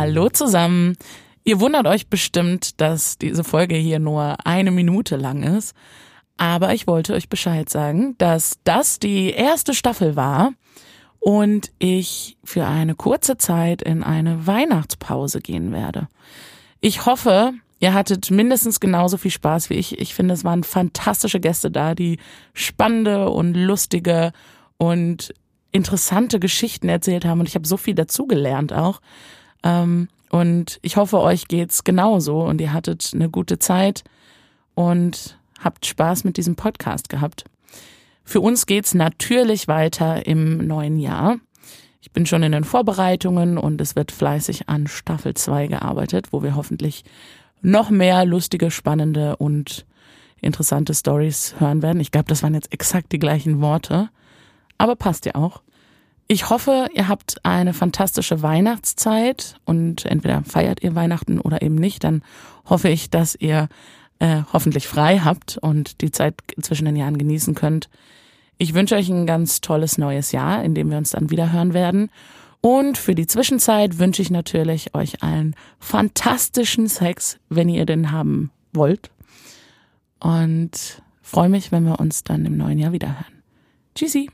Hallo zusammen. Ihr wundert euch bestimmt, dass diese Folge hier nur eine Minute lang ist. Aber ich wollte euch Bescheid sagen, dass das die erste Staffel war und ich für eine kurze Zeit in eine Weihnachtspause gehen werde. Ich hoffe, ihr hattet mindestens genauso viel Spaß wie ich. Ich finde, es waren fantastische Gäste da, die spannende und lustige und interessante Geschichten erzählt haben und ich habe so viel dazugelernt auch. Ähm, und ich hoffe, euch geht's genauso und ihr hattet eine gute Zeit und habt Spaß mit diesem Podcast gehabt. Für uns geht's natürlich weiter im neuen Jahr. Ich bin schon in den Vorbereitungen und es wird fleißig an Staffel 2 gearbeitet, wo wir hoffentlich noch mehr lustige, spannende und interessante Stories hören werden. Ich glaube, das waren jetzt exakt die gleichen Worte, aber passt ja auch. Ich hoffe, ihr habt eine fantastische Weihnachtszeit und entweder feiert ihr Weihnachten oder eben nicht. Dann hoffe ich, dass ihr äh, hoffentlich frei habt und die Zeit zwischen den Jahren genießen könnt. Ich wünsche euch ein ganz tolles neues Jahr, in dem wir uns dann wieder hören werden. Und für die Zwischenzeit wünsche ich natürlich euch allen fantastischen Sex, wenn ihr den haben wollt. Und freue mich, wenn wir uns dann im neuen Jahr wieder hören. Tschüssi.